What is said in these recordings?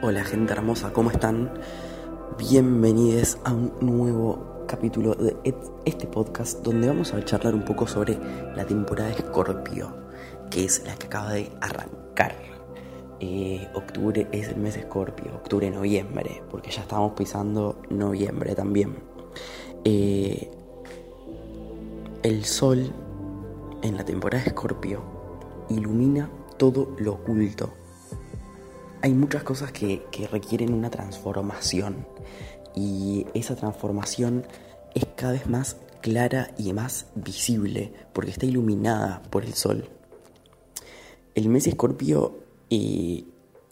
Hola gente hermosa, ¿cómo están? Bienvenidos a un nuevo capítulo de este podcast donde vamos a charlar un poco sobre la temporada de Scorpio, que es la que acaba de arrancar. Eh, octubre es el mes de Scorpio, octubre-noviembre, porque ya estamos pisando noviembre también. Eh, el sol en la temporada de Scorpio ilumina todo lo oculto hay muchas cosas que, requieren una transformación y esa transformación es cada vez más clara y más visible porque está iluminada por el sol. El mes Escorpio eh,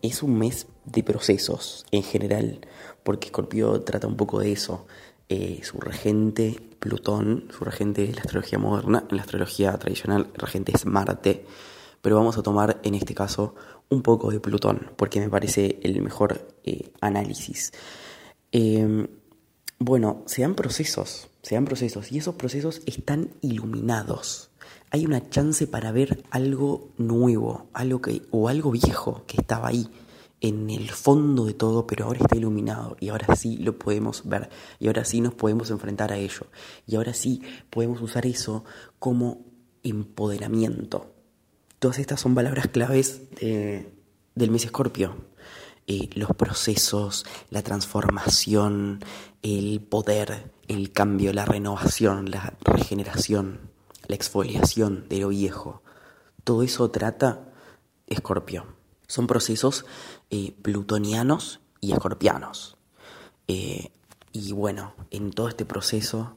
es un mes de procesos en general, porque Escorpio trata un poco de eso. Eh, su regente, Plutón, su regente de la astrología moderna, en la astrología tradicional, regente es Marte, pero vamos a tomar en este caso un poco de Plutón, porque me parece el mejor eh, análisis. Em, bueno, se dan procesos, se dan procesos, y esos procesos están iluminados. Hay una chance para ver algo nuevo, algo que, o algo viejo que estaba ahí, en el fondo de todo, pero ahora está iluminado y ahora sí lo podemos ver y ahora sí nos podemos enfrentar a ello y ahora sí podemos usar eso como empoderamiento, Todas estas son palabras claves del mes Escorpio. Eh, los procesos, la transformación, el poder, el cambio, la renovación, la regeneración, la exfoliación de lo viejo. Todo eso trata Escorpio. Son procesos eh, plutonianos y escorpianos. Eh, y bueno, en todo este proceso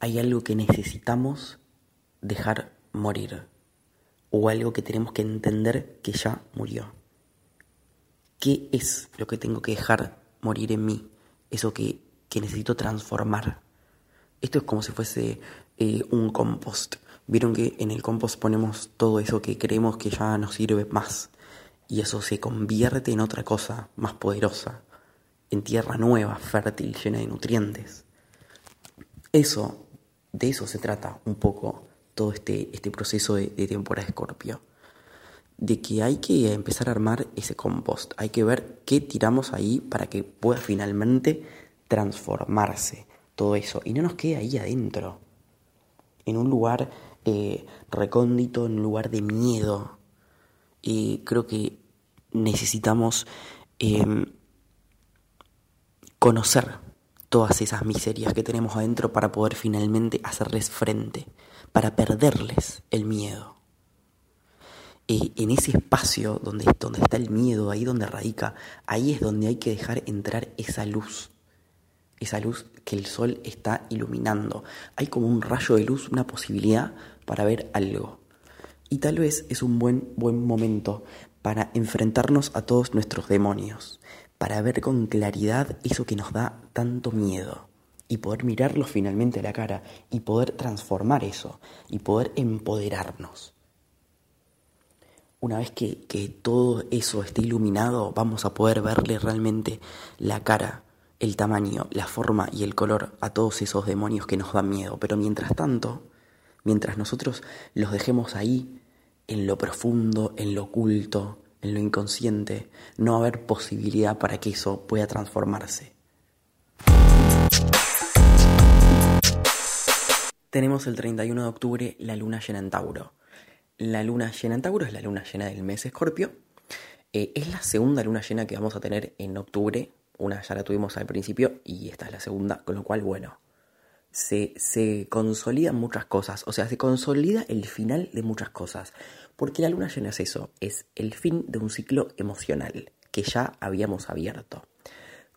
hay algo que necesitamos dejar morir o algo que tenemos que entender que ya murió. ¿Qué es lo que tengo que dejar morir en mí? Eso que, necesito transformar. Esto es como si fuese eh, un compost. Vieron que en el compost ponemos todo eso que creemos que ya nos sirve más. Y eso se convierte en otra cosa más poderosa. En tierra nueva, fértil, llena de nutrientes. Eso, de eso se trata un poco todo este, este proceso de, temporada de Escorpio. De que hay que empezar a armar ese compost, hay que ver qué tiramos ahí para que pueda finalmente transformarse todo eso y no nos quede ahí adentro, en un lugar eh, recóndito, en un lugar de miedo. Y creo que necesitamos em, conocer todas esas miserias que tenemos adentro para poder finalmente hacerles frente para perderles el miedo. Y en ese espacio donde, donde está el miedo, ahí donde radica, ahí es donde hay que dejar entrar esa luz, esa luz que el sol está iluminando. Hay como un rayo de luz, una posibilidad para ver algo. Y tal vez es un buen, buen momento para enfrentarnos a todos nuestros demonios, para ver con claridad eso que nos da tanto miedo y poder mirarlos finalmente a la cara y poder transformar eso y poder empoderarnos. Una vez que, todo eso esté iluminado, vamos a poder verle realmente la cara, el tamaño, la forma y el color a todos esos demonios que nos dan miedo. Pero mientras tanto, mientras nosotros los dejemos ahí, en lo profundo, en lo oculto, en lo inconsciente, no haber posibilidad para que eso pueda transformarse. Tenemos el 31 de octubre la luna llena en Tauro. La luna llena en Tauro es la luna llena del mes Escorpio. Eh, es la segunda luna llena que vamos a tener en octubre. Una ya la tuvimos al principio y esta es la segunda, con lo cual, bueno, se, se consolidan muchas cosas. O sea, se consolida el final de muchas cosas. Porque la luna llena es eso, es el fin de un ciclo emocional que ya habíamos abierto.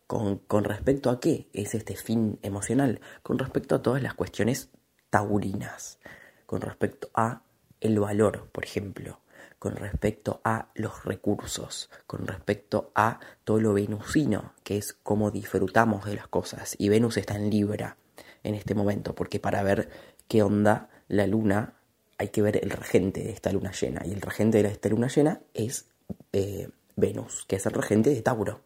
¿Con, ¿Con, respecto a qué es este fin emocional? Con respecto a todas las cuestiones taurinas con respecto a el valor, por ejemplo, con respecto a los recursos, con respecto a todo lo venusino, que es cómo disfrutamos de las cosas. Y Venus está en Libra en este momento, porque para ver qué onda la luna hay que ver el regente de esta luna llena. Y el regente de esta luna llena es eh, Venus, que es el regente de Tauro.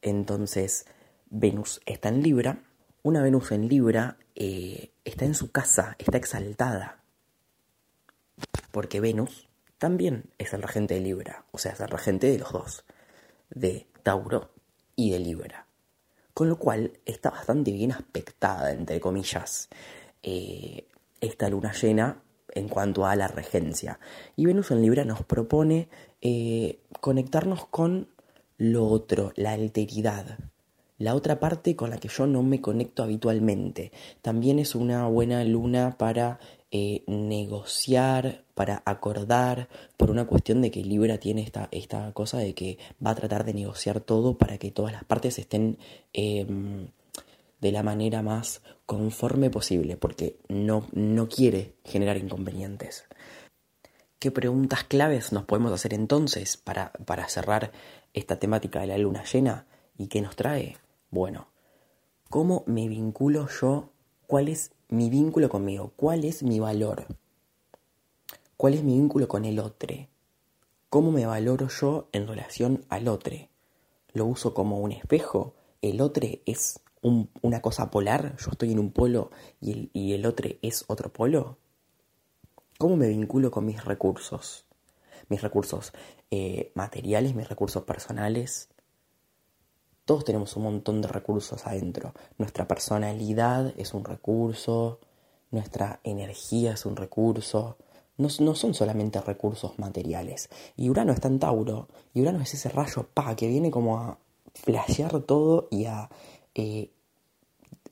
Entonces, Venus está en Libra. Una Venus en Libra eh, está en su casa, está exaltada. Porque Venus también es el regente de Libra, o sea, es el regente de los dos. de Tauro y de Libra. Con lo cual está bastante bien aspectada, entre comillas, eh, esta luna llena en cuanto a la regencia. Y Venus en Libra nos propone eh, conectarnos con lo otro, la alteridad, la otra parte con la que yo no me conecto habitualmente. También es una buena luna para eh, negociar, para acordar, por una cuestión de que Libra tiene esta, esta cosa de que va a tratar de negociar todo para que todas las partes estén em, de la manera más conforme posible, porque no, no quiere generar inconvenientes. ¿Qué preguntas claves nos podemos hacer entonces para, para cerrar esta temática de la luna llena? ¿Y qué nos trae? Bueno, ¿cómo me vinculo yo? ¿Cuál es mi vínculo conmigo? ¿Cuál es mi valor? ¿Cuál es mi vínculo con el otro? ¿Cómo me valoro yo en relación al otro? ¿Lo uso como un espejo? ¿El otro es una cosa polar? ¿Yo estoy en un polo y el, y el otro es otro polo? ¿Cómo me vinculo con mis recursos? Mis recursos eh, materiales, mis recursos personales, todos tenemos un montón de recursos adentro. Nuestra personalidad es un recurso, nuestra energía es un recurso. No, son solamente recursos materiales. Y Urano está en Tauro. Y Urano es ese rayo pa que viene como a flashear todo y a. Eh,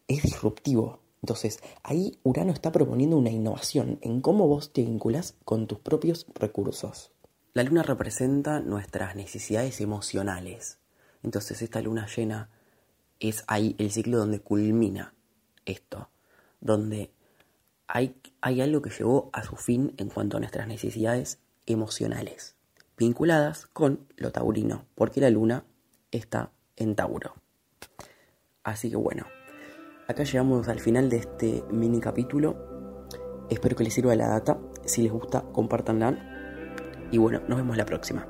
es disruptivo. Entonces, ahí Urano está proponiendo una innovación en cómo vos te vinculas con tus propios recursos. La luna representa nuestras necesidades emocionales. Entonces esta luna llena es ahí el ciclo donde culmina esto, donde hay, hay algo que llegó a su fin en cuanto a nuestras necesidades emocionales, vinculadas con lo taurino, porque la luna está en Tauro. Así que bueno, acá llegamos al final de este mini capítulo. Espero que les sirva la data. Si les gusta, compártanla. Y bueno, nos vemos la próxima.